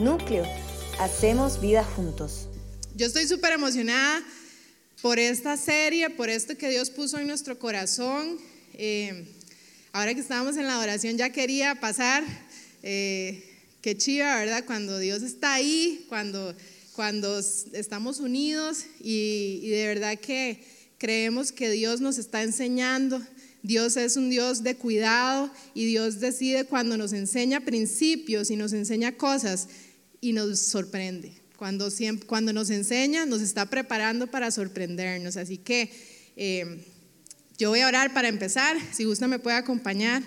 Núcleo, hacemos vida juntos. Yo estoy súper emocionada por esta serie, por esto que Dios puso en nuestro corazón. Eh, ahora que estábamos en la oración ya quería pasar, eh, qué chiva, ¿verdad? Cuando Dios está ahí, cuando, cuando estamos unidos y, y de verdad que creemos que Dios nos está enseñando. Dios es un Dios de cuidado y Dios decide cuando nos enseña principios y nos enseña cosas y nos sorprende. Cuando, siempre, cuando nos enseña, nos está preparando para sorprendernos. Así que eh, yo voy a orar para empezar. Si gusta, me puede acompañar.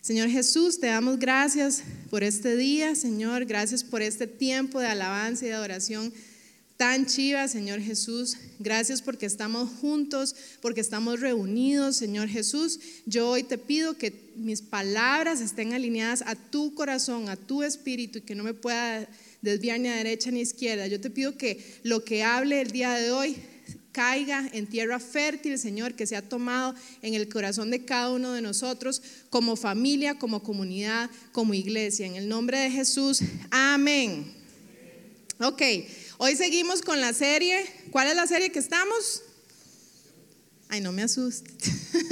Señor Jesús, te damos gracias por este día, Señor. Gracias por este tiempo de alabanza y de adoración tan chiva, Señor Jesús. Gracias porque estamos juntos, porque estamos reunidos, Señor Jesús. Yo hoy te pido que mis palabras estén alineadas a tu corazón, a tu espíritu y que no me pueda desviar ni a derecha ni a izquierda. Yo te pido que lo que hable el día de hoy caiga en tierra fértil, Señor, que sea tomado en el corazón de cada uno de nosotros como familia, como comunidad, como iglesia. En el nombre de Jesús, amén. Ok. Hoy seguimos con la serie. ¿Cuál es la serie que estamos? Ay, no me asuste.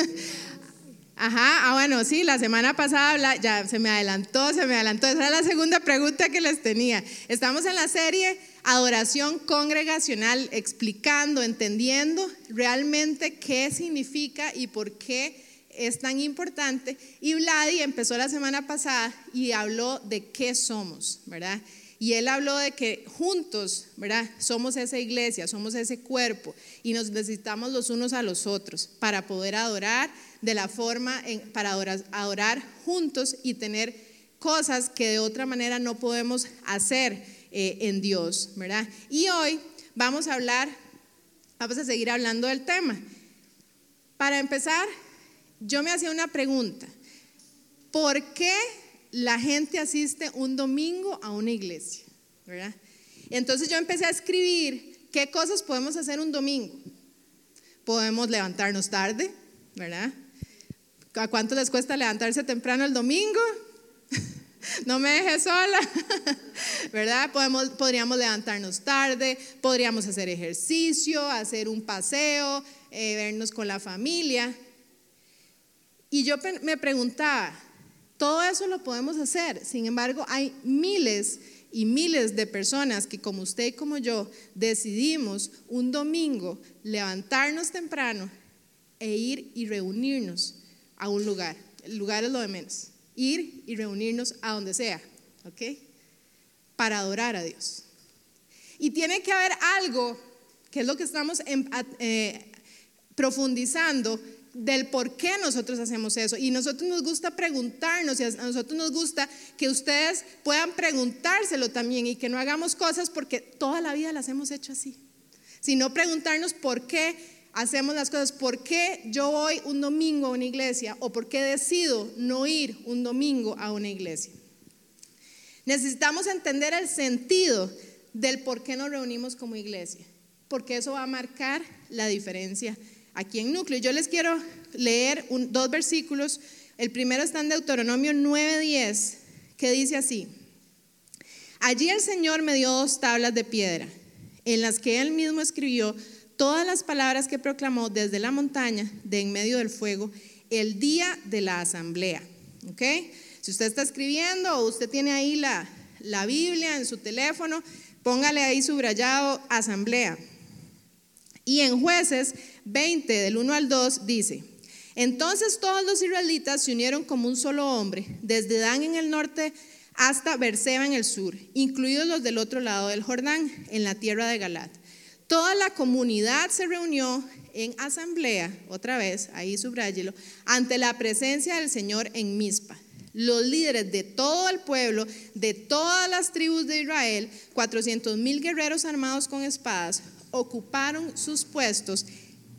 Ajá, ah, bueno, sí, la semana pasada ya se me adelantó, se me adelantó. Esa era la segunda pregunta que les tenía. Estamos en la serie Adoración Congregacional, explicando, entendiendo realmente qué significa y por qué es tan importante. Y Vladi empezó la semana pasada y habló de qué somos, ¿verdad? Y él habló de que juntos, ¿verdad? Somos esa iglesia, somos ese cuerpo y nos necesitamos los unos a los otros para poder adorar de la forma, para adorar, juntos y tener cosas que de otra manera no podemos hacer eh, en Dios, ¿verdad? Y hoy vamos a hablar, vamos a seguir hablando del tema. Para empezar, yo me hacía una pregunta. ¿Por qué la gente asiste un domingo a una iglesia, ¿verdad? Entonces yo empecé a escribir qué cosas podemos hacer un domingo. Podemos levantarnos tarde, ¿verdad? ¿A cuánto les cuesta levantarse temprano el domingo? No me deje sola, ¿verdad? Podemos, podríamos levantarnos tarde, podríamos hacer ejercicio, hacer un paseo, eh, vernos con la familia. Y yo me preguntaba, todo eso lo podemos hacer. Sin embargo, hay miles y miles de personas que como usted y como yo decidimos un domingo levantarnos temprano e ir y reunirnos a un lugar. El lugar es lo de menos. Ir y reunirnos a donde sea, ¿ok? Para adorar a Dios. Y tiene que haber algo, que es lo que estamos eh, profundizando, del por qué nosotros hacemos eso. Y nosotros nos gusta preguntarnos y a nosotros nos gusta que ustedes puedan preguntárselo también y que no hagamos cosas porque toda la vida las hemos hecho así, sino preguntarnos por qué hacemos las cosas, por qué yo voy un domingo a una iglesia o por qué decido no ir un domingo a una iglesia. Necesitamos entender el sentido del por qué nos reunimos como iglesia, porque eso va a marcar la diferencia aquí en núcleo. Yo les quiero leer dos versículos. El primero está en Deuteronomio 9:10, que dice así: Allí el Señor me dio dos tablas de piedra, en las que él mismo escribió todas las palabras que proclamó desde la montaña, de en medio del fuego, el día de la asamblea. ¿Ok? Si usted está escribiendo o usted tiene ahí la, la Biblia en su teléfono, póngale ahí subrayado asamblea. Y en jueces 20, del 1 al 2, dice, entonces todos los israelitas se unieron como un solo hombre, desde Dan en el norte hasta Berseba en el sur, incluidos los del otro lado del Jordán, en la tierra de Galat. Toda la comunidad se reunió en asamblea, otra vez, ahí subráyelo, ante la presencia del Señor en Mizpa. Los líderes de todo el pueblo, de todas las tribus de Israel, 400 mil guerreros armados con espadas, ocuparon sus puestos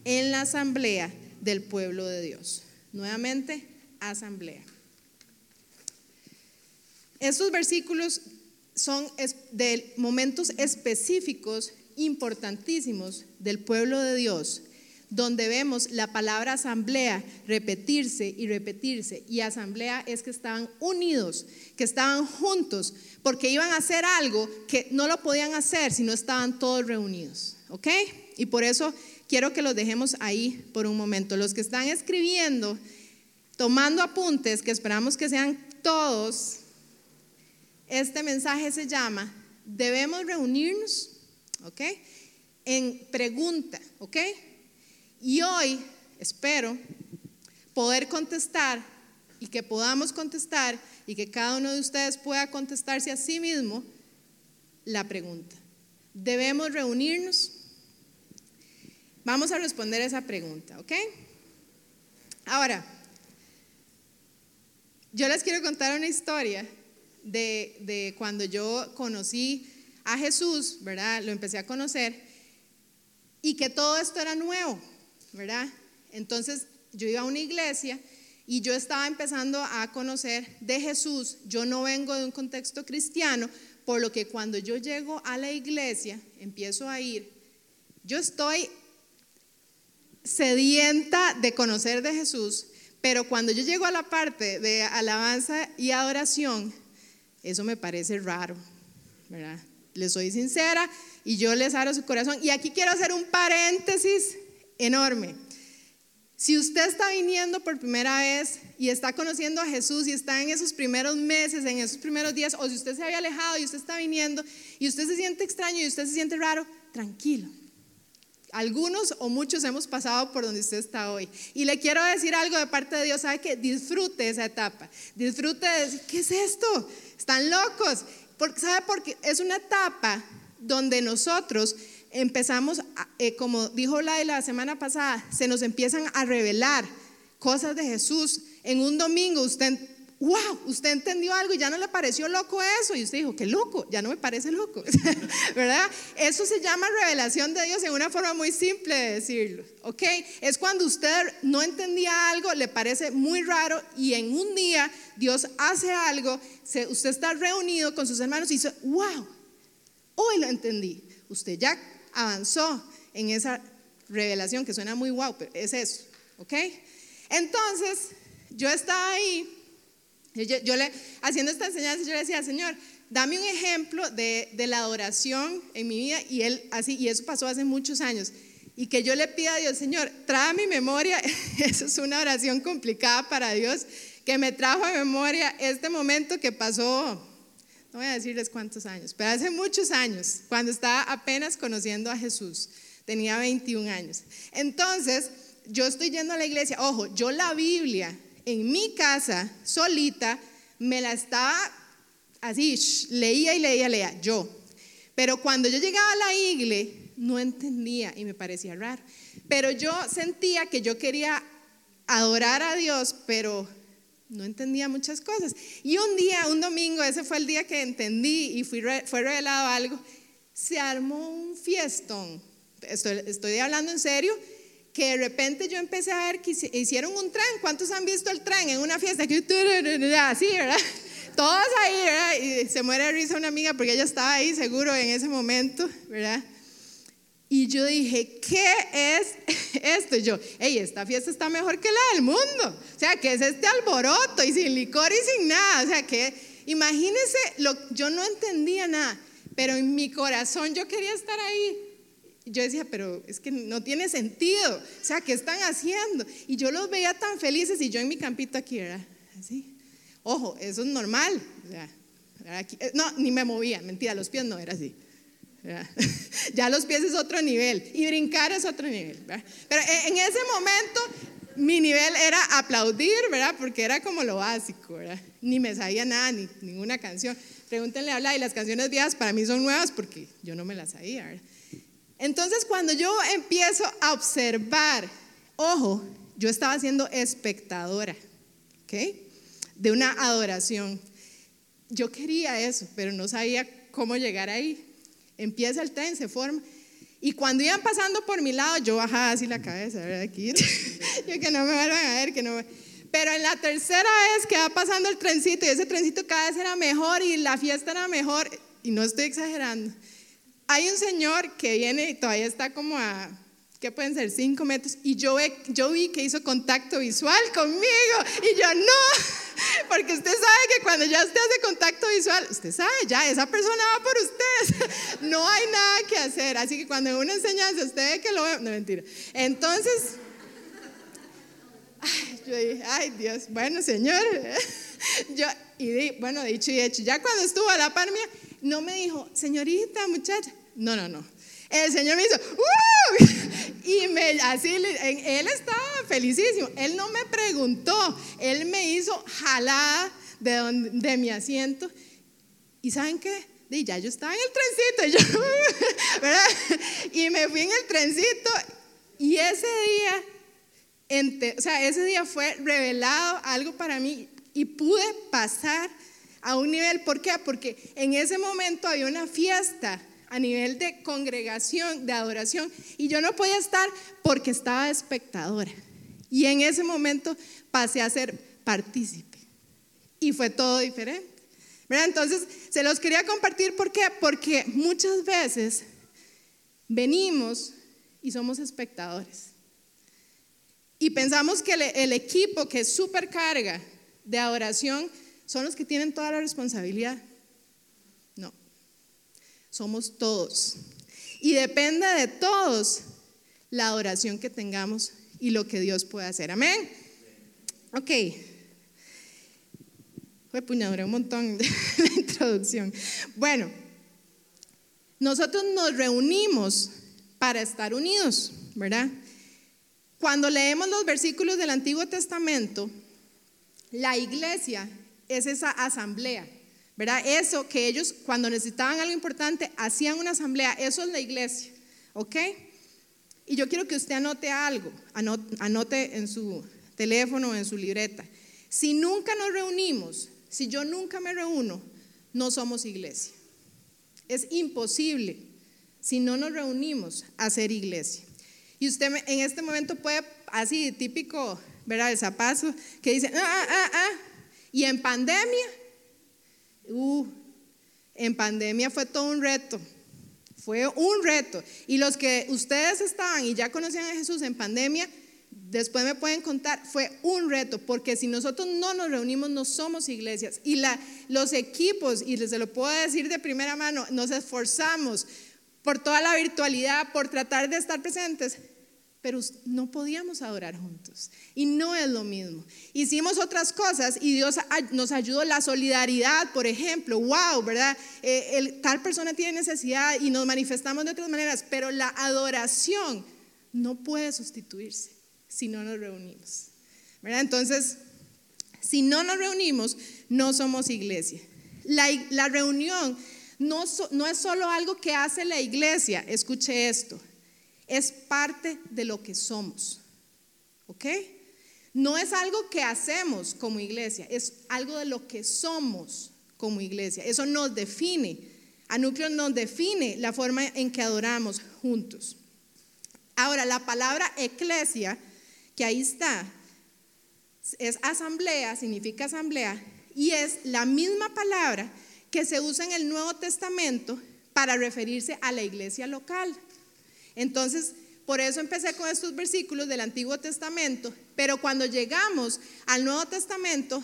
en la asamblea del pueblo de Dios. Nuevamente, asamblea. Estos versículos son de momentos específicos importantísimos del pueblo de Dios, donde vemos la palabra asamblea repetirse y repetirse. Y asamblea es que estaban unidos, que estaban juntos, porque iban a hacer algo que no lo podían hacer si no estaban todos reunidos. ¿Ok? Y por eso quiero que los dejemos ahí por un momento. Los que están escribiendo, tomando apuntes, que esperamos que sean todos, este mensaje se llama, debemos reunirnos, ¿ok? En pregunta, ¿ok? Y hoy espero poder contestar y que podamos contestar y que cada uno de ustedes pueda contestarse a sí mismo la pregunta. ¿Debemos reunirnos? Vamos a responder esa pregunta, ¿ok? Ahora, yo les quiero contar una historia de, de, cuando yo conocí a Jesús, ¿verdad? Lo empecé a conocer y que todo esto era nuevo. ¿verdad? Entonces yo iba a una iglesia y yo estaba empezando a conocer de Jesús. Yo no vengo de un contexto cristiano, por lo que cuando yo llego a la iglesia, empiezo a ir, yo estoy sedienta de conocer de Jesús, pero cuando yo llego a la parte de alabanza y adoración, eso me parece raro, ¿verdad? Les soy sincera y yo les abro su corazón. Y aquí quiero hacer un paréntesis enorme. Si usted está viniendo por primera vez y está conociendo a Jesús y está en esos primeros meses, en esos primeros días, o si usted se había alejado y usted está viniendo y usted se siente extraño y usted se siente raro, tranquilo. Algunos o muchos hemos pasado por donde usted está hoy. Y le quiero decir algo de parte de Dios, sabe que disfrute esa etapa. Disfrute de decir, ¿qué es esto? Están locos. Porque, ¿Sabe por qué? Es una etapa donde nosotros empezamos, eh, como dijo la la semana pasada, se nos empiezan a revelar cosas de Jesús. En un domingo usted, wow, usted entendió algo y ya no le pareció loco eso. Y usted dijo, qué loco, ya no me parece loco. ¿Verdad? Eso se llama revelación de Dios en una forma muy simple de decirlo. ¿Ok? Es cuando usted no entendía algo, le parece muy raro y en un día Dios hace algo, usted está reunido con sus hermanos y dice, wow, hoy lo entendí. Usted ya avanzó en esa revelación que suena muy guau, pero es eso, ¿ok? Entonces, yo estaba ahí, yo, le, haciendo esta enseñanza, yo le decía, Señor, dame un ejemplo de, de, la adoración en mi vida, y él así, y eso pasó hace muchos años, y que yo le pida a Dios, Señor, trae a mi memoria, eso es una oración complicada para Dios, que me trajo a memoria este momento que pasó no voy a decirles cuántos años, pero hace muchos años, cuando estaba apenas conociendo a Jesús, tenía 21 años. Entonces, yo estoy yendo a la iglesia, ojo, yo la Biblia en mi casa, solita, me la estaba así, leía y leía, leía, yo. Pero cuando yo llegaba a la iglesia, no entendía y me parecía raro. Pero yo sentía que yo quería adorar a Dios, pero no entendía muchas cosas. Y un día, un domingo, ese fue el día que entendí y fue revelado algo, se armó un fiestón. Estoy hablando en serio, que de repente yo empecé a ver que hicieron un tren. ¿Cuántos han visto el tren en una fiesta? Así, ¿verdad? Todos ahí, ¿verdad? Y se muere de risa una amiga porque ella estaba ahí seguro en ese momento, ¿verdad? Y yo dije, ¿qué es esto? Yo, hey, esta fiesta está mejor que la del mundo. O sea, ¿qué es este alboroto? Y sin licor y sin nada. O sea, que imagínense, lo, yo no entendía nada, pero en mi corazón yo quería estar ahí. Yo decía, pero es que no tiene sentido. O sea, ¿qué están haciendo? Y yo los veía tan felices y yo en mi campito aquí, ¿verdad? Así. Ojo, eso es normal. Eh, no, ni me movía, mentira, los pies no, era así. Ya los pies es otro nivel y brincar es otro nivel. Pero en ese momento mi nivel era aplaudir, ¿verdad? Porque era como lo básico, ¿verdad? Ni me sabía nada, ni ninguna canción. Pregúntenle a Bla y las canciones viejas para mí son nuevas porque yo no me las sabía, ¿verdad? Entonces cuando yo empiezo a observar, ojo, yo estaba siendo espectadora, ¿ok? De una adoración. Yo quería eso, pero no sabía cómo llegar ahí. Empieza el tren, se forma. Y cuando iban pasando por mi lado, yo bajaba así la cabeza, ¿verdad? Aquí, yo que no me vuelvan a ver, que no Pero en la tercera vez que va pasando el trencito y ese trencito cada vez era mejor y la fiesta era mejor, y no estoy exagerando, hay un señor que viene y todavía está como a ¿qué pueden ser? Cinco metros. Y yo, yo vi que hizo contacto visual conmigo. Y yo, no, porque usted sabe que cuando ya usted hace contacto visual, usted sabe, ya esa persona va por usted. No hay nada que hacer. Así que cuando uno enseñanza, usted ve que lo ve, no mentira. Entonces, yo dije, ay Dios, bueno Señor. Yo, y bueno, dicho y hecho, ya cuando estuvo a la par mía, no me dijo, señorita, muchacha. No, no, no. El Señor me hizo, ¡Uh! y me, así, él estaba felicísimo. Él no me preguntó, él me hizo jalada de, de mi asiento. ¿Y saben qué? Y ya yo estaba en el trencito, y, y me fui en el trencito. Y ese día, o sea, ese día fue revelado algo para mí y pude pasar a un nivel, ¿por qué? Porque en ese momento había una fiesta a nivel de congregación, de adoración, y yo no podía estar porque estaba espectadora. Y en ese momento pasé a ser partícipe. Y fue todo diferente. Entonces, se los quería compartir, ¿por qué? Porque muchas veces venimos y somos espectadores. Y pensamos que el, equipo que supercarga de adoración son los que tienen toda la responsabilidad. No, somos todos. Y depende de todos la adoración que tengamos y lo que Dios puede hacer. Amén. Ok. Fue puñadura un montón la introducción. Bueno, nosotros nos reunimos para estar unidos, ¿verdad? Cuando leemos los versículos del Antiguo Testamento, la iglesia es esa asamblea, ¿verdad? Eso que ellos cuando necesitaban algo importante hacían una asamblea, eso es la iglesia, ¿ok? Y yo quiero que usted anote algo, anote en su teléfono o en su libreta. Si nunca nos reunimos, si yo nunca me reúno, no somos iglesia. Es imposible si no nos reunimos a ser iglesia. Y usted en este momento puede, así típico, ¿verdad? El zapazo que dice, ah, ah, ah, ah. Y en pandemia, uh, en pandemia fue todo un reto. Fue un reto. Y los que ustedes estaban y ya conocían a Jesús en pandemia, después me pueden contar, fue un reto, porque si nosotros no nos reunimos, no somos iglesias. Y la, los equipos, y les lo puedo decir de primera mano, nos esforzamos por toda la virtualidad, por tratar de estar presentes, pero no podíamos adorar juntos. Y no es lo mismo. Hicimos otras cosas y Dios nos ayudó. La solidaridad, por ejemplo, wow, ¿verdad? Eh, tal persona tiene necesidad y nos manifestamos de otras maneras, pero la adoración no puede sustituirse si no nos reunimos. Entonces, si no nos reunimos, no somos iglesia. La, reunión no es solo algo que hace la iglesia, escuche esto es parte de lo que somos. ¿Ok? No es algo que hacemos como iglesia, es algo de lo que somos como iglesia. Eso nos define. A núcleo nos define la forma en que adoramos juntos. Ahora, la palabra eclesia, que ahí está, es asamblea, significa asamblea, y es la misma palabra que se usa en el Nuevo Testamento para referirse a la iglesia local. Entonces, por eso empecé con estos versículos del Antiguo Testamento, pero cuando llegamos al Nuevo Testamento,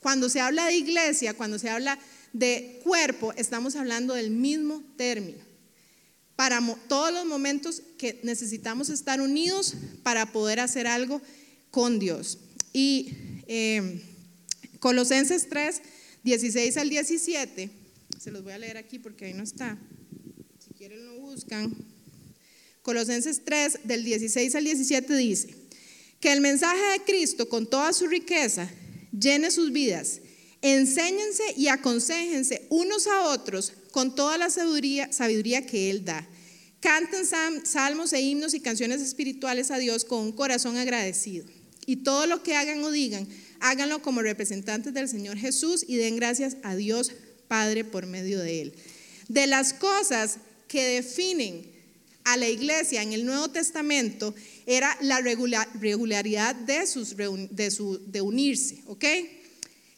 cuando se habla de iglesia, cuando se habla de cuerpo, estamos hablando del mismo término. Para todos los momentos que necesitamos estar unidos para poder hacer algo con Dios. Y eh, Colosenses 3, 16 al 17, se los voy a leer aquí porque ahí no está. Si quieren lo buscan. Colosenses 3, del 16 al 17 dice, que el mensaje de Cristo con toda su riqueza llene sus vidas. Enséñense y aconsejense unos a otros con toda la sabiduría, sabiduría que Él da. Canten salmos e himnos y canciones espirituales a Dios con un corazón agradecido. Y todo lo que hagan o digan, háganlo como representantes del Señor Jesús y den gracias a Dios Padre por medio de Él. De las cosas que definen a la iglesia en el Nuevo Testamento era la regularidad de, sus, de, unirse, ¿ok?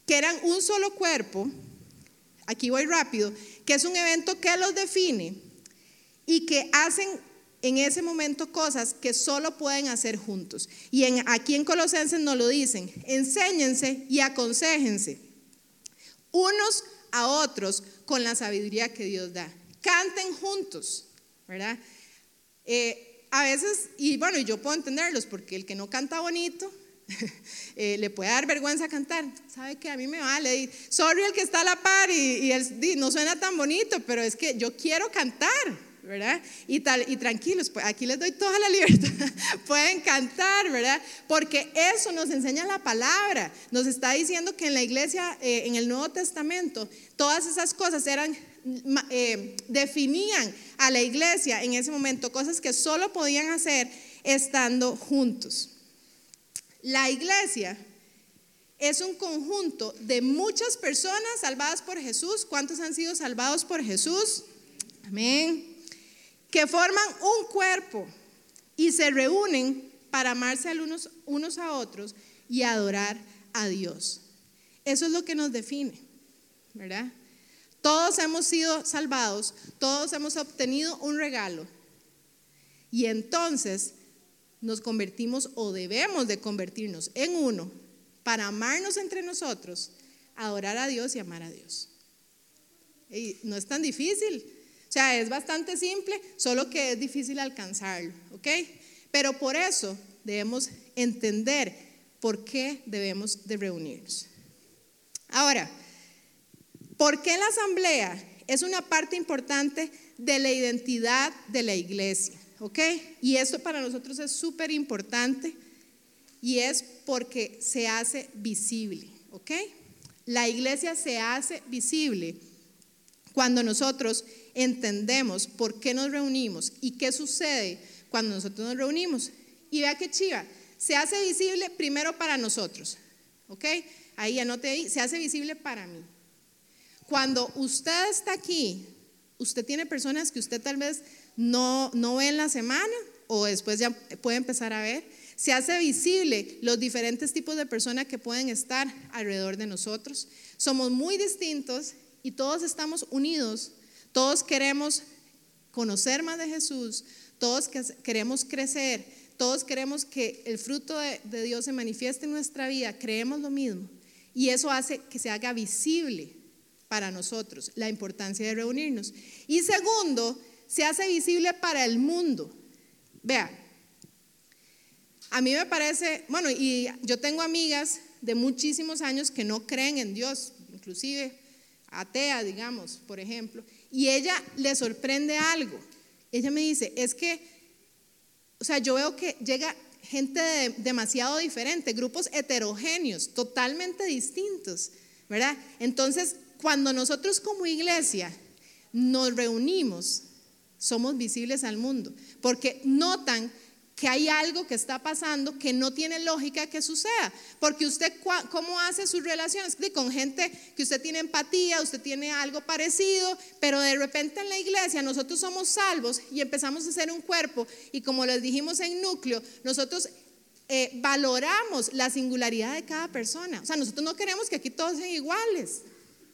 Que eran un solo cuerpo, aquí voy rápido, que es un evento que los define y que hacen en ese momento cosas que solo pueden hacer juntos. Y en, aquí en Colosenses nos lo dicen, enséñense y aconsejense unos a otros con la sabiduría que Dios da. Canten juntos, ¿verdad? Eh, a veces, y bueno, yo puedo entenderlos, porque el que no canta bonito, eh, le puede dar vergüenza cantar. ¿Sabe que A mí me vale. sorry el que está a la par y, y no suena tan bonito, pero es que yo quiero cantar. ¿verdad? Y, tal, y tranquilos, pues aquí les doy toda la libertad, pueden cantar, ¿verdad? Porque eso nos enseña la palabra, nos está diciendo que en la iglesia, eh, en el Nuevo Testamento, todas esas cosas eran, eh, definían a la iglesia en ese momento, cosas que solo podían hacer estando juntos. La iglesia es un conjunto de muchas personas salvadas por Jesús. ¿Cuántos han sido salvados por Jesús? Amén que forman un cuerpo y se reúnen para amarse unos, unos a otros y adorar a Dios. Eso es lo que nos define, ¿verdad? Todos hemos sido salvados, todos hemos obtenido un regalo. Y entonces nos convertimos o debemos de convertirnos en uno para amarnos entre nosotros, adorar a Dios y amar a Dios. Y no es tan difícil. O sea, es bastante simple, solo que es difícil alcanzarlo, ¿ok? Pero por eso debemos entender por qué debemos de reunirnos. Ahora, ¿por qué la asamblea es una parte importante de la identidad de la iglesia? ¿Ok? Y esto para nosotros es súper importante y es porque se hace visible, ¿ok? La iglesia se hace visible cuando nosotros entendemos por qué nos reunimos y qué sucede cuando nosotros nos reunimos. Y vea que chiva, se hace visible primero para nosotros, ¿ok? Ahí anote ahí, se hace visible para mí. Cuando usted está aquí, usted tiene personas que usted tal vez no, no ve en la semana o después ya puede empezar a ver. Se hace visible los diferentes tipos de personas que pueden estar alrededor de nosotros. Somos muy distintos y todos estamos unidos todos queremos conocer más de Jesús, todos queremos crecer, todos queremos que el fruto de, Dios se manifieste en nuestra vida, creemos lo mismo. Y eso hace que se haga visible para nosotros la importancia de reunirnos. Y segundo, se hace visible para el mundo. Vea, a mí me parece, bueno, y yo tengo amigas de muchísimos años que no creen en Dios, inclusive atea, digamos, por ejemplo, y ella le sorprende algo. Ella me dice, es que, o sea, yo veo que llega gente demasiado diferente, grupos heterogéneos, totalmente distintos, ¿verdad? Entonces, cuando nosotros como iglesia nos reunimos, somos visibles al mundo, porque notan que hay algo que está pasando que no tiene lógica que suceda. Porque usted, ¿cómo hace sus relaciones? Con gente que usted tiene empatía, usted tiene algo parecido, pero de repente en la iglesia nosotros somos salvos y empezamos a ser un cuerpo y como les dijimos en núcleo, nosotros eh, valoramos la singularidad de cada persona. O sea, nosotros no queremos que aquí todos sean iguales.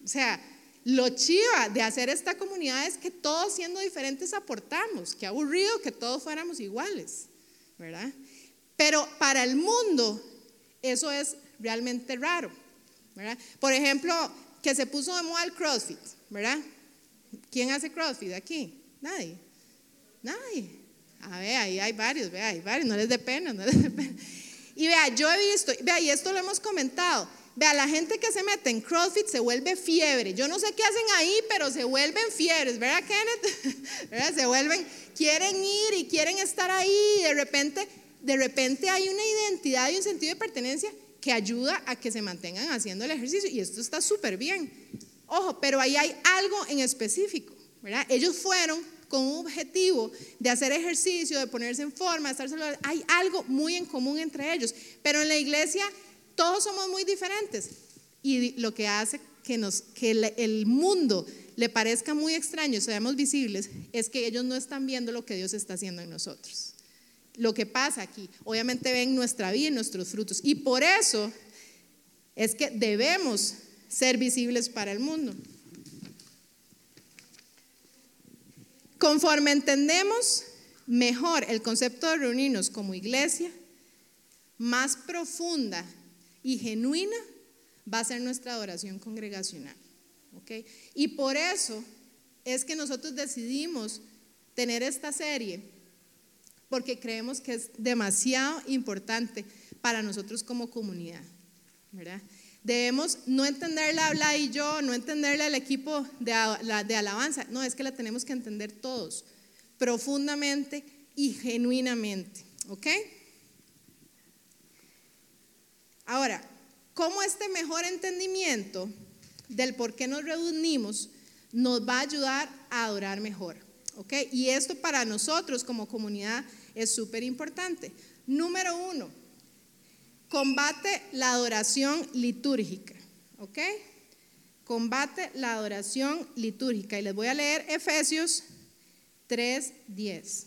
O sea, lo chiva de hacer esta comunidad es que todos siendo diferentes aportamos. Qué aburrido que todos fuéramos iguales. ¿verdad? Pero para el mundo eso es realmente raro, ¿verdad? Por ejemplo, que se puso de moda el CrossFit, ¿verdad? ¿Quién hace CrossFit aquí? Nadie. Nadie. A ver, ahí hay varios, vea, hay varios, no les dé pena, no les dé pena. Y vea, yo he visto, vea, y esto lo hemos comentado, vea, la gente que se mete en CrossFit se vuelve fiebre. Yo no sé qué hacen ahí, pero se vuelven fiebres, ¿verdad, Kenneth? ¿Verdad? Se vuelven, quieren ir y quieren estar ahí de repente, de repente hay una identidad y un sentido de pertenencia que ayuda a que se mantengan haciendo el ejercicio y esto está súper bien. Ojo, pero ahí hay algo en específico, ¿verdad? Ellos fueron con un objetivo de hacer ejercicio, de ponerse en forma, de estar saludables. Hay algo muy en común entre ellos, pero en la iglesia todos somos muy diferentes y lo que hace que, nos, que el mundo le parezca muy extraño y seamos visibles, es que ellos no están viendo lo que Dios está haciendo en nosotros. Lo que pasa aquí, obviamente ven nuestra vida y nuestros frutos. Y por eso es que debemos ser visibles para el mundo. Conforme entendemos mejor el concepto de reunirnos como iglesia, más profunda y genuina va a ser nuestra adoración congregacional. ¿ok? Y por eso es que nosotros decidimos tener esta serie, porque creemos que es demasiado importante para nosotros como comunidad. ¿verdad? Debemos no entenderla habla y yo, no entenderla el equipo de, de alabanza, no, es que la tenemos que entender todos, profundamente y genuinamente. ¿Ok? Ahora, ¿cómo este mejor entendimiento del por qué nos reunimos nos va a ayudar a adorar mejor? ¿Ok? Y esto para nosotros como comunidad es súper importante. Número uno, combate la adoración litúrgica. ¿Ok? Combate la adoración litúrgica. Y les voy a leer Efesios 3:10.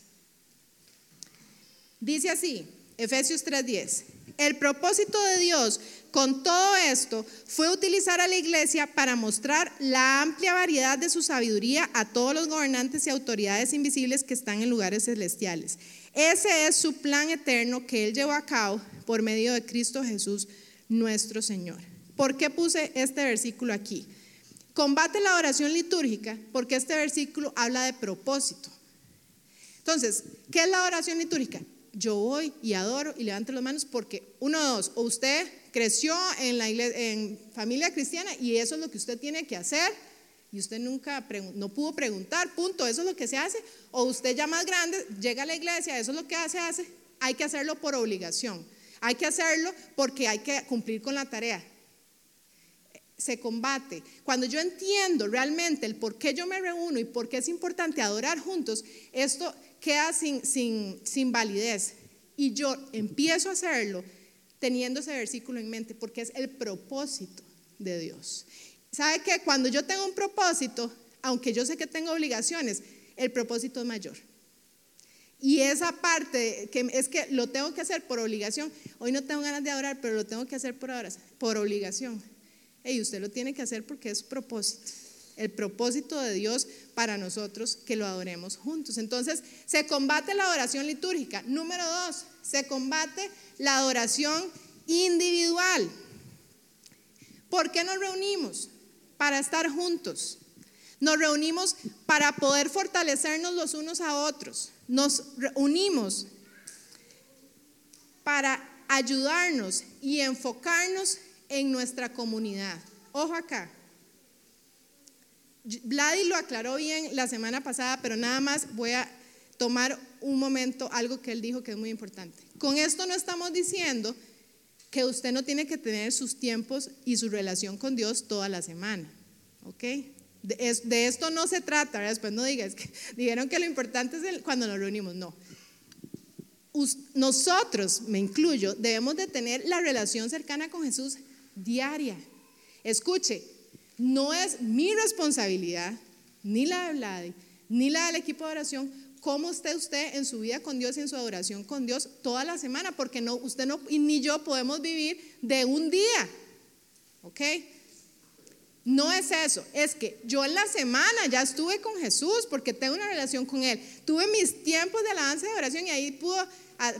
Dice así, Efesios 3:10. El propósito de Dios con todo esto fue utilizar a la iglesia para mostrar la amplia variedad de su sabiduría a todos los gobernantes y autoridades invisibles que están en lugares celestiales. Ese es su plan eterno que Él llevó a cabo por medio de Cristo Jesús, nuestro Señor. ¿Por qué puse este versículo aquí? Combate la oración litúrgica porque este versículo habla de propósito. Entonces, ¿qué es la oración litúrgica? Yo voy y adoro y levanto las manos porque, uno, dos, o usted creció en, la familia cristiana y eso es lo que usted tiene que hacer y usted nunca no pudo preguntar, punto, eso es lo que se hace, o usted ya más grande llega a la iglesia, eso es lo que hace, hace, hay que hacerlo por obligación, hay que hacerlo porque hay que cumplir con la tarea. Se combate. Cuando yo entiendo realmente el por qué yo me reúno y por qué es importante adorar juntos, esto queda sin, sin, sin validez. Y yo empiezo a hacerlo teniendo ese versículo en mente, porque es el propósito de Dios. ¿Sabe que Cuando yo tengo un propósito, aunque yo sé que tengo obligaciones, el propósito es mayor. Y esa parte que es que lo tengo que hacer por obligación. Hoy no tengo ganas de adorar, pero lo tengo que hacer por, por obligación. Y usted lo tiene que hacer porque es propósito el propósito de Dios para nosotros que lo adoremos juntos. Entonces, se combate la adoración litúrgica. Número dos, se combate la adoración individual. ¿Por qué nos reunimos? Para estar juntos. Nos reunimos para poder fortalecernos los unos a otros. Nos unimos para ayudarnos y enfocarnos en nuestra comunidad. Ojo acá. Vladi lo aclaró bien la semana pasada, pero nada más voy a tomar un momento algo que él dijo que es muy importante. Con esto no estamos diciendo que usted no tiene que tener sus tiempos y su relación con Dios toda la semana, ¿ok? De, esto no se trata, después no digas que dijeron que lo importante es cuando nos reunimos, no. nosotros, me incluyo, debemos de tener la relación cercana con Jesús diaria. Escuche, no es mi responsabilidad, ni la de Vladi, ni la del equipo de oración, cómo esté usted en su vida con Dios y en su adoración con Dios toda la semana, porque no, usted no, y ni yo podemos vivir de un día. ¿Ok? No es eso, es que yo en la semana ya estuve con Jesús porque tengo una relación con Él. Tuve mis tiempos de alabanza y de oración y ahí pudo,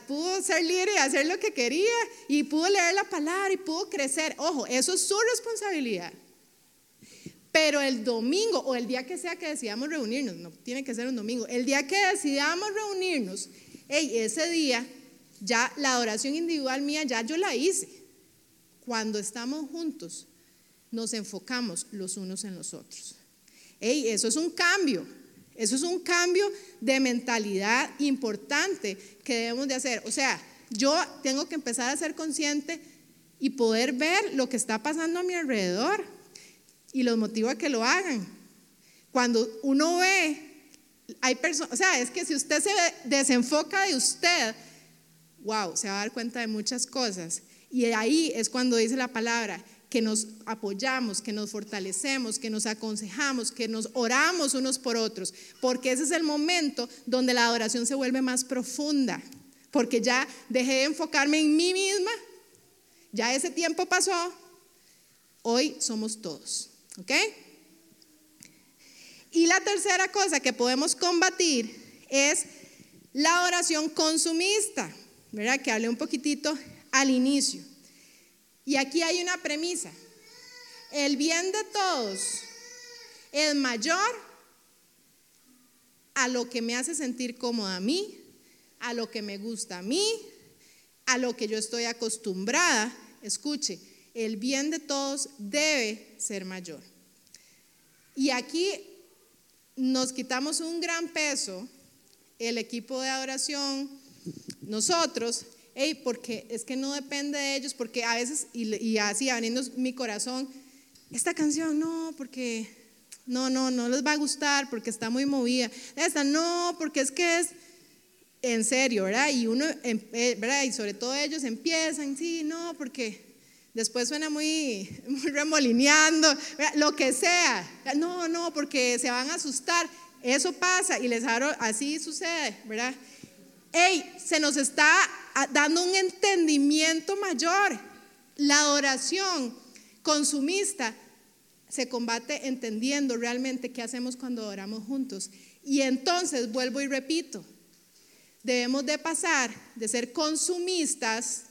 pudo ser libre y hacer lo que quería y pudo leer la palabra y pudo crecer. Ojo, eso es su responsabilidad. Pero el domingo o el día que sea que decidamos reunirnos, no tiene que ser un domingo, el día que decidamos reunirnos, ese día ya la adoración individual mía ya yo la hice. Cuando estamos juntos, nos enfocamos los unos en los otros. eso es un cambio, eso es un cambio de mentalidad importante que debemos de hacer. O sea, yo tengo que empezar a ser consciente y poder ver lo que está pasando a mi alrededor y los motivo a que lo hagan. Cuando uno ve, hay personas, o sea, es que si usted se desenfoca de usted, wow, se va a dar cuenta de muchas cosas. Y ahí es cuando dice la palabra, que nos apoyamos, que nos fortalecemos, que nos aconsejamos, que nos oramos unos por otros, porque ese es el momento donde la adoración se vuelve más profunda, porque ya dejé de enfocarme en mí misma, ya ese tiempo pasó, hoy somos todos. ¿Ok? Y la tercera cosa que podemos combatir es La oración consumista, ¿verdad? Que hablé un poquitito al inicio. Y aquí hay una premisa. El bien de todos es mayor a lo que me hace sentir cómoda a mí, a lo que me gusta a mí, a lo que yo estoy acostumbrada. Escuche, el bien de todos debe ser mayor. Y aquí nos quitamos un gran peso, el equipo de adoración, nosotros, porque es que no depende de ellos, porque a veces, y, y así abriendo mi corazón, esta canción, no, porque, no, no, no les va a gustar porque está muy movida. Esta, no, porque es que es en serio, ¿verdad? Y uno, em, eh, ¿verdad? Y sobre todo ellos empiezan, sí, no, porque después suena muy, muy remolineando, lo que sea. No, no, porque se van a asustar. Eso pasa y les abro, así sucede, ¿verdad? Ey, se nos está dando un entendimiento mayor. La adoración consumista se combate entendiendo realmente qué hacemos cuando adoramos juntos. Y entonces, vuelvo y repito, debemos de pasar de ser consumistas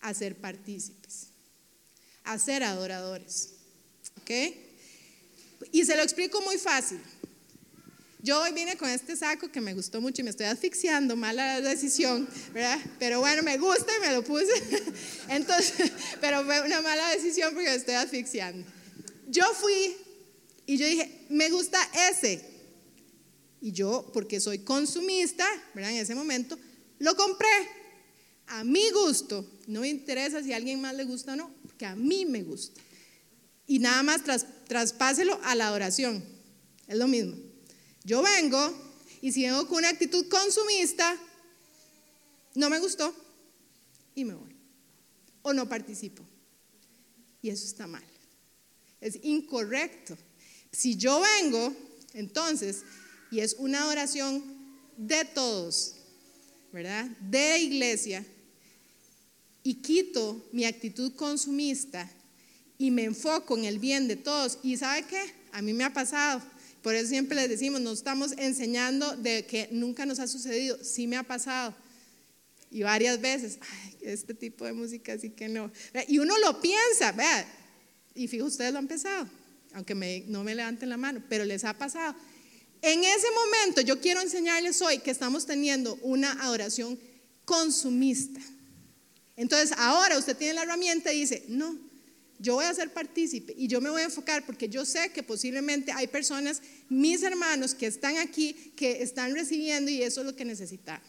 a ser partícipes, a ser adoradores. ¿Ok? Y se lo explico muy fácil. Yo hoy vine con este saco que me gustó mucho y me estoy asfixiando, mala decisión, ¿verdad? Pero bueno, me gusta y me lo puse. Entonces, pero fue una mala decisión porque me estoy asfixiando. Yo fui y yo dije, me gusta ese. Y yo, porque soy consumista, ¿verdad? En ese momento, lo compré a mi gusto. No me interesa si a alguien más le gusta o no, porque a mí me gusta. Y nada más tras, traspáselo a la adoración. Es lo mismo. Yo vengo y si vengo con una actitud consumista, no me gustó y me voy. O no participo. Y eso está mal. Es incorrecto. Si yo vengo, entonces, y es una oración de todos, ¿verdad? De iglesia, y quito mi actitud consumista y me enfoco en el bien de todos. ¿Y sabe qué? A mí me ha pasado por eso siempre les decimos, no estamos enseñando de que nunca nos ha sucedido, sí me ha pasado. Y varias veces, ay, este tipo de música sí que no. Y uno lo piensa, vea, y fijo, ustedes lo han pensado, aunque no me levanten la mano, pero les ha pasado. En ese momento yo quiero enseñarles hoy que estamos teniendo una adoración consumista. Entonces ahora usted tiene la herramienta y dice, no, yo voy a ser partícipe y yo me voy a enfocar porque yo sé que posiblemente hay personas, mis hermanos, que están aquí, que están recibiendo y eso es lo que necesitan.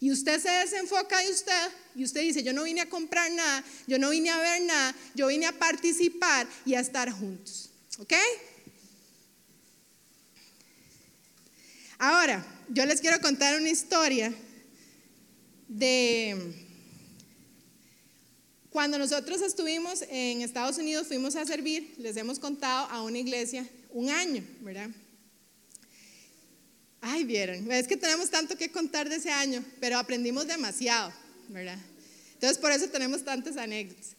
Y usted se desenfoca de usted y usted dice, yo no vine a comprar nada, yo no vine a ver nada, yo vine a participar y a estar juntos. ¿Ok? Ahora, yo les quiero contar una historia de cuando nosotros estuvimos en Estados Unidos, fuimos a servir, les hemos contado a una iglesia un año, ¿verdad? Ay, vieron, es que tenemos tanto que contar de ese año, pero aprendimos demasiado, ¿verdad? Entonces por eso tenemos tantas anécdotas.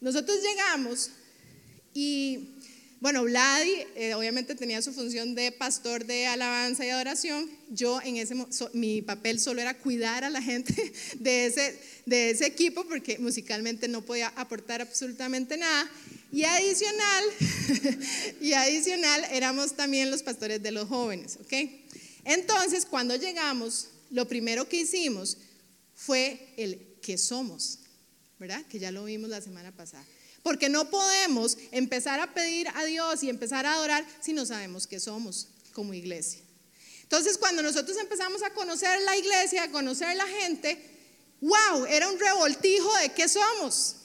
Nosotros llegamos y bueno, Vladi eh, obviamente tenía su función de pastor de alabanza y adoración. Yo en ese mi papel solo era cuidar a la gente de ese, de ese equipo porque musicalmente no podía aportar absolutamente nada. Y adicional, y adicional éramos también los pastores de los jóvenes, ¿ok? Entonces, cuando llegamos, lo primero que hicimos fue el que somos, ¿verdad? Que ya lo vimos la semana pasada. Porque no podemos empezar a pedir a Dios y empezar a adorar si no sabemos qué somos como iglesia. Entonces, cuando nosotros empezamos a conocer la iglesia, a conocer la gente, wow, era un revoltijo de qué somos.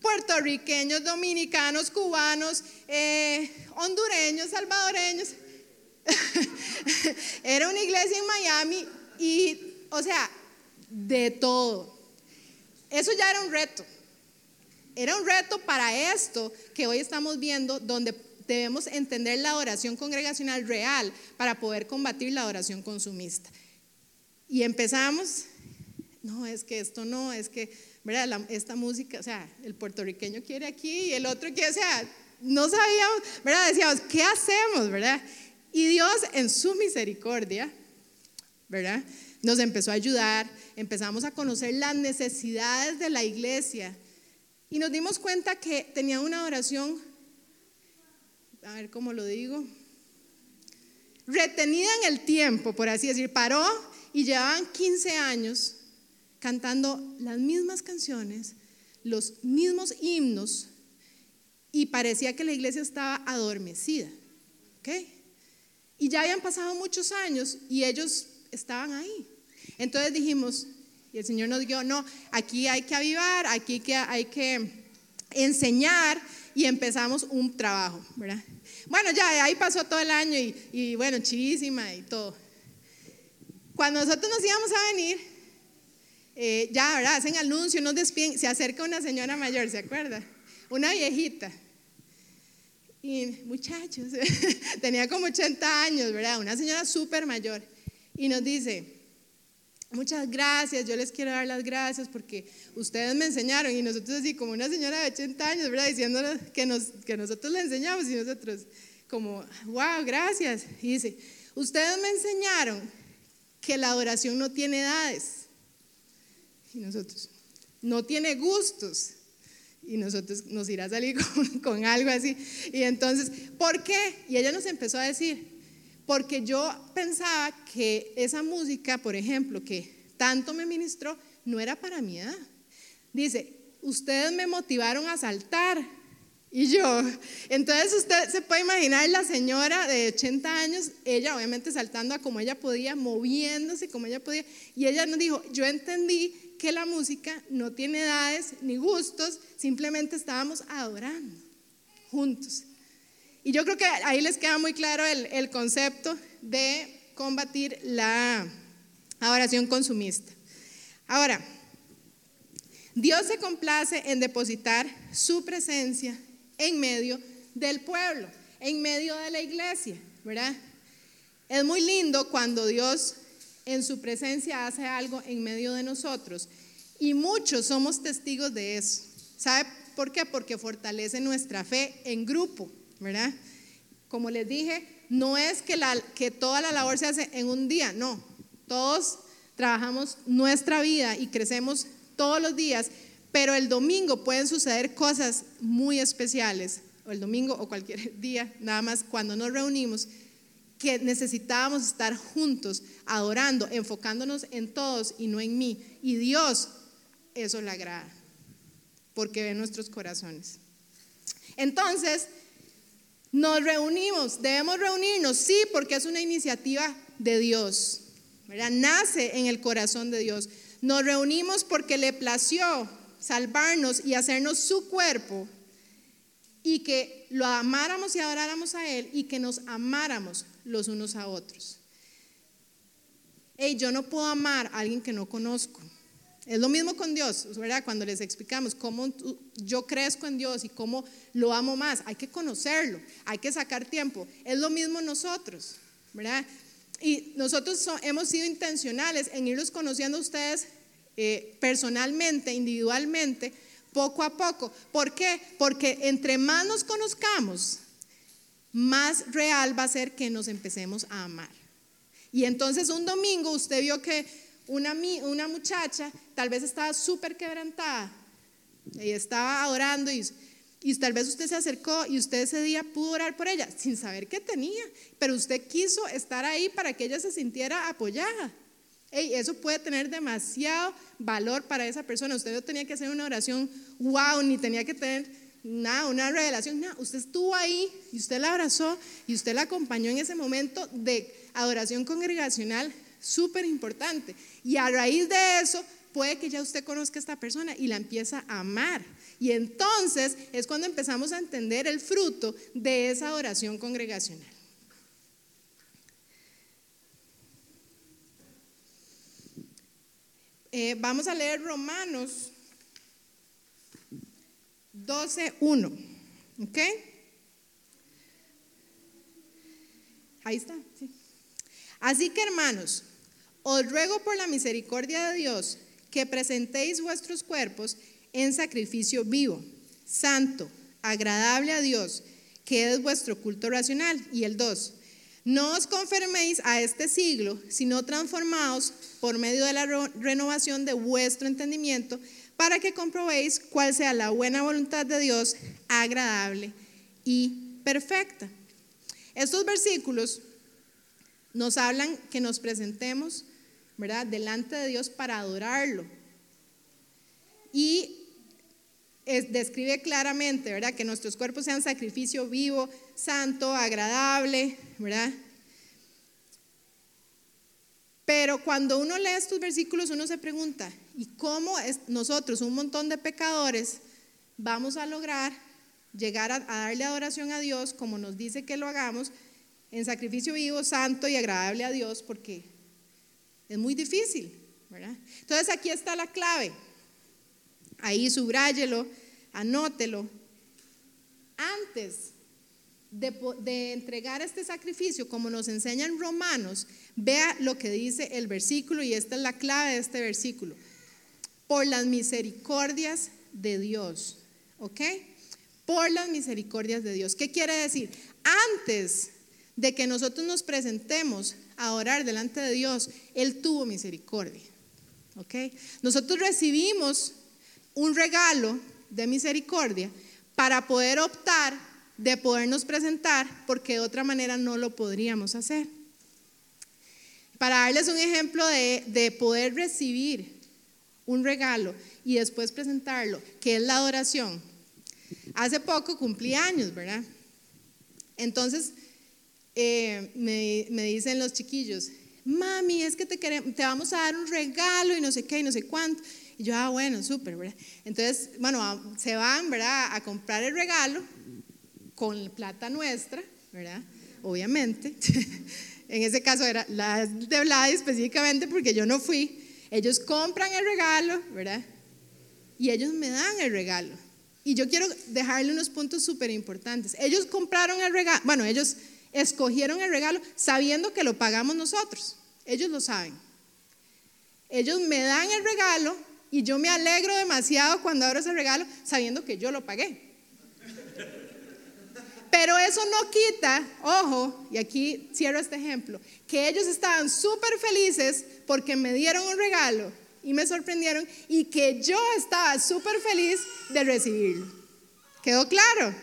Puertorriqueños, dominicanos, cubanos, eh, hondureños, salvadoreños. era una iglesia en Miami y, o sea, de todo. Eso ya era un reto. Era un reto para esto que hoy estamos viendo, donde debemos entender la oración congregacional real para poder combatir la oración consumista. Y empezamos, no, es que esto no, es que, ¿verdad? esta música, o sea, el puertorriqueño quiere aquí y el otro quiere, o sea, no sabíamos, ¿verdad? Decíamos, ¿qué hacemos, verdad? Y Dios en su misericordia ¿verdad? Nos empezó a ayudar, empezamos a conocer las necesidades de la iglesia y nos dimos cuenta que tenía una oración, a ver cómo lo digo, retenida en el tiempo, por así decir, paró y llevaban 15 años cantando las mismas canciones, los mismos himnos y parecía que la iglesia estaba adormecida. ¿ok? Y ya habían pasado muchos años y ellos estaban ahí. Entonces dijimos, y el Señor nos dijo, no, aquí hay que avivar, aquí hay que enseñar y empezamos un trabajo, ¿verdad? Bueno, ya ahí pasó todo el año y, bueno, chivísima y todo. Cuando nosotros nos íbamos a venir, eh, ya, ¿verdad? Hacen anuncio, nos despiden, se acerca una señora mayor, ¿se acuerda? Una viejita. Y muchachos, tenía como 80 años, ¿verdad? Una señora súper mayor. Y nos dice, muchas gracias, yo les quiero dar las gracias porque ustedes me enseñaron y nosotros así como una señora de 80 años, ¿verdad? Diciéndonos que, nos, que nosotros le enseñamos y nosotros como, wow, gracias. Y dice, ustedes me enseñaron que la adoración no tiene edades. Y nosotros, no tiene gustos. Y nosotros nos irá a salir con, con algo así. Y entonces, ¿por qué? Y ella nos empezó a decir, porque yo pensaba que esa música, por ejemplo, que tanto me ministró, no era para mi edad. Dice, ustedes me motivaron a saltar. Y yo, entonces usted se puede imaginar la señora de 80 años, ella obviamente saltando a como ella podía, moviéndose como ella podía. Y ella nos dijo, yo entendí que la música no tiene edades ni gustos, simplemente estábamos adorando juntos. Y yo creo que ahí les queda muy claro el, concepto de combatir la adoración consumista. Ahora, Dios se complace en depositar su presencia en medio del pueblo, en medio de la iglesia, ¿verdad? Es muy lindo cuando Dios en su presencia hace algo en medio de nosotros y muchos somos testigos de eso. ¿Sabe por qué? Porque fortalece nuestra fe en grupo. ¿Verdad? Como les dije, no es que, la, que toda la labor se hace en un día, no. Todos trabajamos nuestra vida y crecemos todos los días, pero el domingo pueden suceder cosas muy especiales, o el domingo o cualquier día, nada más cuando nos reunimos, que necesitábamos estar juntos, adorando, enfocándonos en todos y no en mí. Y Dios eso le agrada, porque ve nuestros corazones. Entonces, nos reunimos, debemos reunirnos, sí, porque es una iniciativa de Dios, Nace en el corazón de Dios. Nos reunimos porque le plació salvarnos y hacernos su cuerpo y que lo amáramos y adoráramos a Él y que nos amáramos los unos a otros. Hey, yo no puedo amar a alguien que no conozco. Es lo mismo con Dios, ¿verdad? Cuando les explicamos cómo yo crezco en Dios y cómo lo amo más, hay que conocerlo, hay que sacar tiempo. Es lo mismo nosotros, ¿verdad? Y nosotros hemos sido intencionales en irlos conociendo a ustedes eh, personalmente, individualmente, poco a poco. ¿Por qué? Porque entre más nos conozcamos, más real va a ser que nos empecemos a amar. Y entonces un domingo usted vio que una, una muchacha tal vez estaba súper quebrantada y estaba orando y, y tal vez usted se acercó y usted ese día pudo orar por ella sin saber qué tenía, pero usted quiso estar ahí para que ella se sintiera apoyada. y eso puede tener demasiado valor para esa persona. Usted no tenía que hacer una oración wow, ni tenía que tener nada, una revelación. Nada. Usted estuvo ahí y usted la abrazó y usted la acompañó en ese momento de adoración congregacional súper importante. Y a raíz de eso, puede que ya usted conozca a esta persona y la empieza a amar. Y entonces es cuando empezamos a entender el fruto de esa oración congregacional. Eh, vamos a leer Romanos 12.1. ¿Ok? Ahí está. Así que hermanos, os ruego por la misericordia de Dios que presentéis vuestros cuerpos en sacrificio vivo, santo, agradable a Dios, que es vuestro culto racional. Y el 2, No os conforméis a este siglo, sino transformaos por medio de la renovación de vuestro entendimiento, para que comprobéis cuál sea la buena voluntad de Dios, agradable y perfecta. Estos versículos nos hablan que nos presentemos, ¿verdad?, delante de Dios para adorarlo. Y describe claramente, ¿verdad?, que nuestros cuerpos sean sacrificio vivo, santo, agradable, ¿verdad? Pero cuando uno lee estos versículos, uno se pregunta, ¿y cómo es, nosotros, un montón de pecadores, vamos a lograr llegar a, darle adoración a Dios como nos dice que lo hagamos en sacrificio vivo, santo y agradable a Dios? Porque es muy difícil, ¿verdad? Entonces aquí está la clave. Ahí subráyelo, anótelo. Antes de, entregar este sacrificio, como nos enseñan Romanos, vea lo que dice el versículo y esta es la clave de este versículo. Por las misericordias de Dios, ¿ok? Por las misericordias de Dios. ¿Qué quiere decir? Antes de que nosotros nos presentemos a orar delante de Dios, Él tuvo misericordia, ¿ok? Nosotros recibimos un regalo de misericordia para poder optar de podernos presentar porque de otra manera no lo podríamos hacer. Para darles un ejemplo de, poder recibir un regalo y después presentarlo, que es la adoración. Hace poco cumplí años, ¿verdad? Entonces eh, me, dicen los chiquillos, mami, es que te, queremos, te vamos a dar un regalo y no sé qué y no sé cuánto. Y yo, ah, bueno, súper, ¿verdad? Entonces, bueno, se van, ¿verdad? A comprar el regalo con plata nuestra, ¿verdad? Obviamente. en ese caso era la de Vlad específicamente porque yo no fui. Ellos compran el regalo, ¿verdad? Y ellos me dan el regalo. Y yo quiero dejarle unos puntos súper importantes. Ellos compraron el regalo, bueno, ellos escogieron el regalo sabiendo que lo pagamos nosotros. Ellos lo saben. Ellos me dan el regalo y yo me alegro demasiado cuando abro ese regalo sabiendo que yo lo pagué. Pero eso no quita, ojo, y aquí cierro este ejemplo, que ellos estaban súper felices porque me dieron un regalo y me sorprendieron y que yo estaba súper feliz de recibirlo. ¿Quedó claro?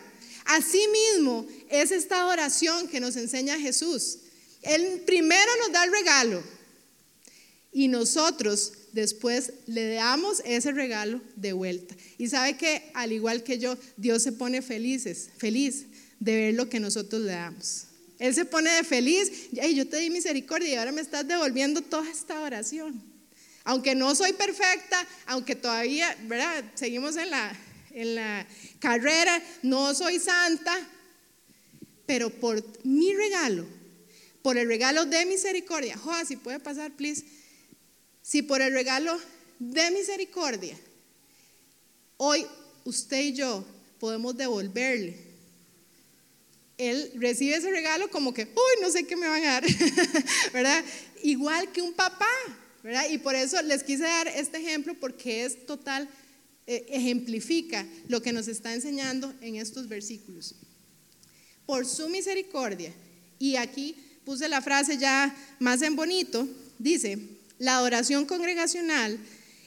Asimismo, es esta oración que nos enseña Jesús. Él primero nos da el regalo y nosotros después le damos ese regalo de vuelta. Y sabe que al igual que yo, Dios se pone feliz de ver lo que nosotros le damos. Él se pone de feliz, y yo te di misericordia y ahora me estás devolviendo toda esta oración. Aunque no soy perfecta, aunque todavía, ¿verdad? Seguimos en la, en la carrera, no soy santa, pero por mi regalo, por el regalo de misericordia, Joa, si puede pasar, please, si por el regalo de misericordia, hoy usted y yo podemos devolverle él recibe ese regalo como que, uy, no sé qué me van a dar, ¿verdad? Igual que un papá, ¿verdad? Y por eso les quise dar este ejemplo porque es total, ejemplifica lo que nos está enseñando en estos versículos. Por su misericordia, y aquí puse la frase ya más en bonito, dice, la adoración congregacional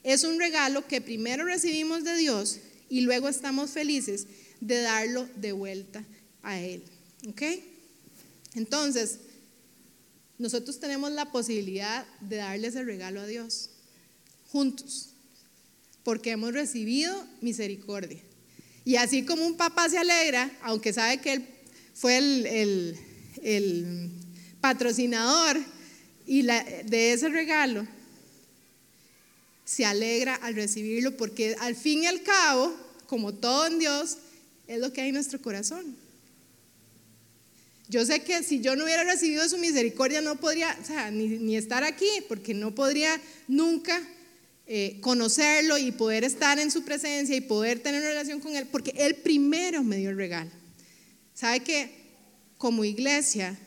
es un regalo que primero recibimos de Dios y luego estamos felices de darlo de vuelta a Él. ¿Ok? Entonces, nosotros tenemos la posibilidad de darles el regalo a Dios, juntos, porque hemos recibido misericordia. Y así como un papá se alegra, aunque sabe que él fue el, patrocinador y de ese regalo, se alegra al recibirlo porque al fin y al cabo, como todo en Dios, es lo que hay en nuestro corazón. Yo sé que si yo no hubiera recibido su misericordia no podría, sea, ni, estar aquí, porque no podría nunca eh, conocerlo y poder estar en su presencia y poder tener una relación con Él, porque Él primero me dio el regalo. ¿Sabe que como iglesia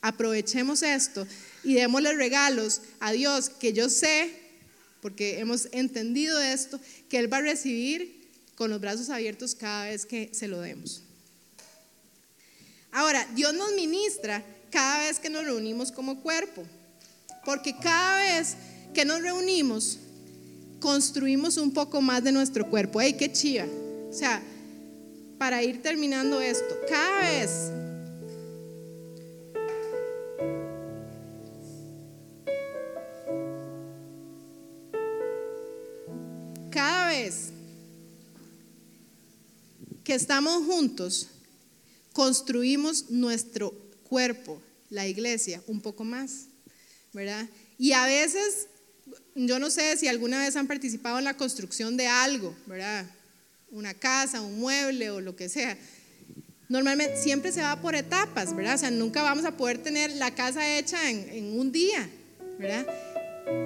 aprovechemos esto y démosle regalos a Dios que yo sé, porque hemos entendido esto, que Él va a recibir con los brazos abiertos cada vez que se lo demos. Ahora, Dios nos ministra cada vez que nos reunimos como cuerpo. Porque cada vez que nos reunimos, construimos un poco más de nuestro cuerpo. ¡Ey, qué chiva! O sea, para ir terminando esto, cada vez cada vez que estamos juntos, construimos nuestro cuerpo, la iglesia, un poco más, ¿verdad? Y a veces, yo no sé si alguna vez han participado en la construcción de algo, ¿verdad? Una casa, un mueble o lo que sea. Normalmente siempre se va por etapas, ¿verdad? O sea, nunca vamos a poder tener la casa hecha en, un día, ¿verdad?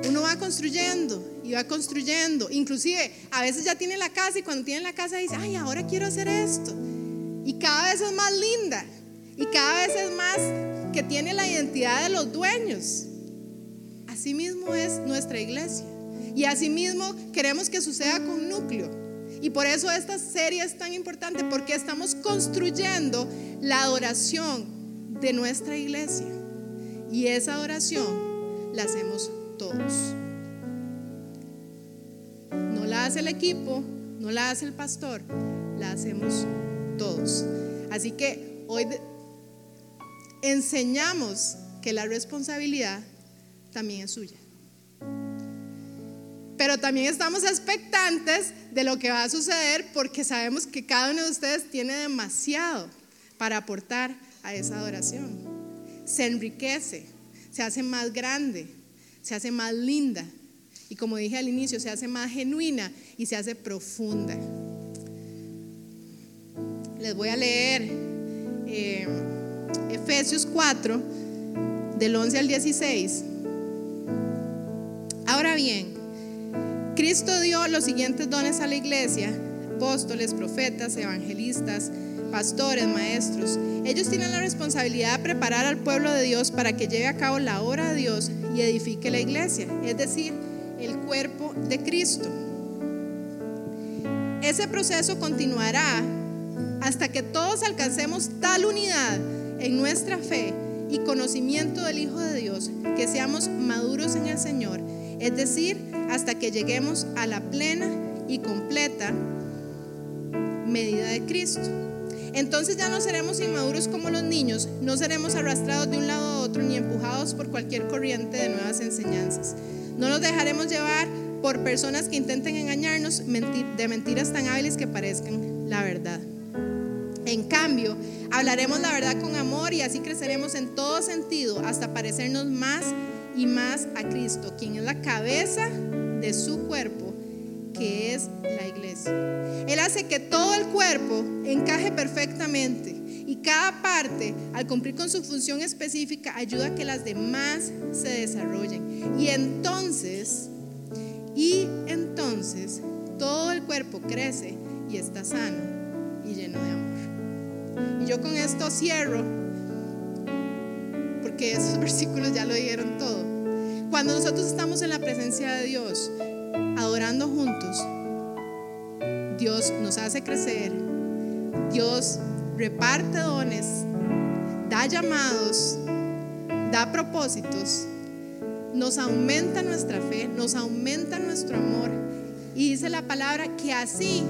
Uno va construyendo y va construyendo. Inclusive, a veces ya tiene la casa y cuando tiene la casa dice, ay, ahora quiero hacer esto. Y cada vez es más linda. Y cada vez es más que tiene la identidad de los dueños. Así mismo es nuestra iglesia. Y así mismo queremos que suceda con núcleo. Y por eso esta serie es tan importante, porque estamos construyendo la adoración de nuestra iglesia. Y esa adoración la hacemos todos. No la hace el equipo, no la hace el pastor, la hacemos todos. Así que hoy enseñamos que la responsabilidad también es suya. Pero también estamos expectantes de lo que va a suceder porque sabemos que cada uno de ustedes tiene demasiado para aportar a esa adoración. Se enriquece, se hace más grande, se hace más linda y como dije al inicio, se hace más genuina y se hace profunda. Les voy a leer eh, Efesios 4, del 11 al 16. Bien, Cristo dio los siguientes dones a la iglesia, apóstoles, profetas, evangelistas, pastores, maestros. Ellos tienen la responsabilidad de preparar al pueblo de Dios para que lleve a cabo la obra de Dios y edifique la iglesia, es decir, el cuerpo de Cristo. Ese proceso continuará hasta que todos alcancemos tal unidad en nuestra fe y conocimiento del Hijo de Dios que seamos maduros en el Señor, es decir, hasta que lleguemos a la plena y completa medida de Cristo. Entonces ya no seremos inmaduros como los niños, no seremos arrastrados de un lado a otro ni empujados por cualquier corriente de nuevas enseñanzas. No nos dejaremos llevar por personas que intenten engañarnos de mentiras tan hábiles que parezcan la verdad. En cambio, hablaremos la verdad con amor y así creceremos en todo sentido hasta parecernos más y más a Cristo, quien es la cabeza de su cuerpo, que es la iglesia. Él hace que todo el cuerpo encaje perfectamente y cada parte, al cumplir con su función específica, ayuda a que las demás se desarrollen. Y entonces, y entonces, todo el cuerpo crece y está sano y lleno de amor. Y yo con esto cierro, esos versículos ya lo dijeron todo. Cuando nosotros estamos en la presencia de Dios, adorando juntos, Dios nos hace crecer, Dios reparte dones, da llamados, da propósitos, nos aumenta nuestra fe, nos aumenta nuestro amor. Y dice la palabra que así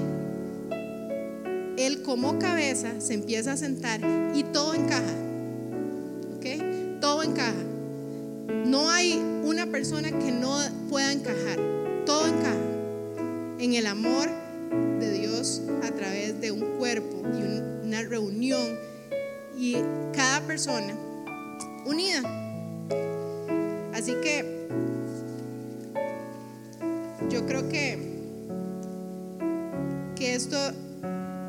Él como cabeza se empieza a sentar y todo encaja. Todo encaja. No hay una persona que no pueda encajar. Todo encaja en el amor de Dios a través de un cuerpo y una reunión y cada persona unida. Así que yo creo que, que esto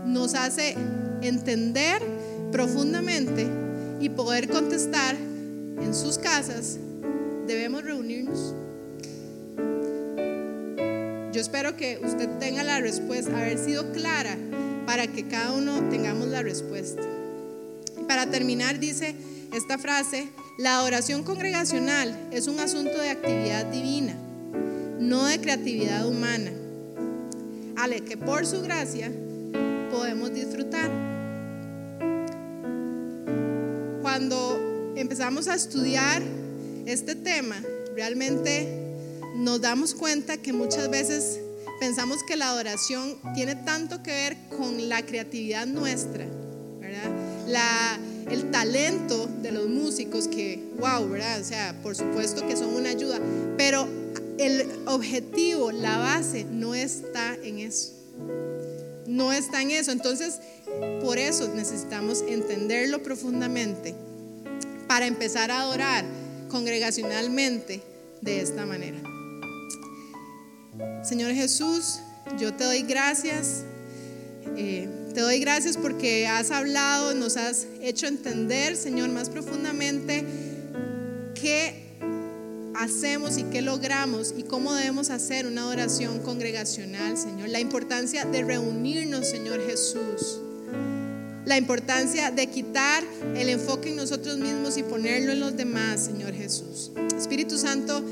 nos hace entender profundamente y poder contestar en sus casas, debemos reunirnos. Yo espero que usted tenga la respuesta, haber sido clara para que cada uno tengamos la respuesta. Para terminar, dice esta frase, la adoración congregacional es un asunto de actividad divina, no de creatividad humana, ale que por su gracia podemos disfrutar. Empezamos a estudiar este tema, realmente nos damos cuenta que muchas veces pensamos que la adoración tiene tanto que ver con la creatividad nuestra, ¿verdad? La, el talento de los músicos que, wow, ¿verdad? O sea, por supuesto que son una ayuda, pero el objetivo, la base, no está en eso. No está en eso. Entonces, por eso necesitamos entenderlo profundamente para empezar a adorar congregacionalmente de esta manera. Señor Jesús, yo te doy gracias. Eh, te doy gracias porque has hablado, nos has hecho entender, Señor, más profundamente qué hacemos y qué logramos y cómo debemos hacer una adoración congregacional, Señor. La importancia de reunirnos, Señor Jesús. La importancia de quitar el enfoque en nosotros mismos y ponerlo en los demás, Señor Jesús. Espíritu Santo,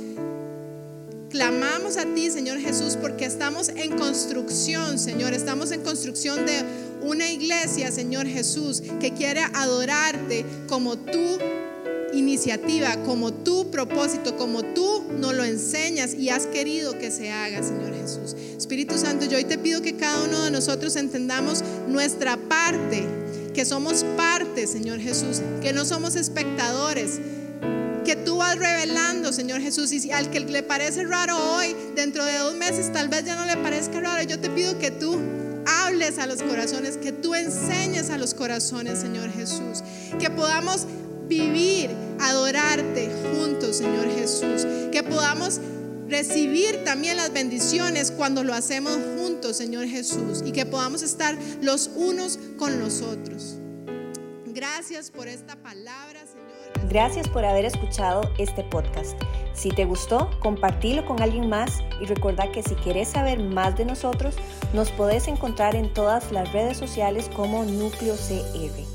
clamamos a ti, Señor Jesús, porque estamos en construcción, Señor. Estamos en construcción de una iglesia, Señor Jesús, que quiere adorarte como tu iniciativa, como tu propósito, como tú nos lo enseñas y has querido que se haga, Señor Jesús. Espíritu Santo, yo hoy te pido que cada uno de nosotros entendamos nuestra parte, que somos parte, Señor Jesús, que no somos espectadores, que tú vas revelando, Señor Jesús. Y si al que le parece raro hoy, dentro de dos meses tal vez ya no le parezca raro. Yo te pido que tú hables a los corazones, que tú enseñes a los corazones, Señor Jesús. Que podamos vivir, adorarte juntos, Señor Jesús. Que podamos recibir también las bendiciones cuando lo hacemos Señor Jesús. Y que podamos estar los unos con los otros. Gracias por esta palabra, Señor. Gracias por haber escuchado este podcast. Si te gustó, compartilo con alguien más y recuerda que si quieres saber más de nosotros, nos podés encontrar en todas las redes sociales como Núcleo CR.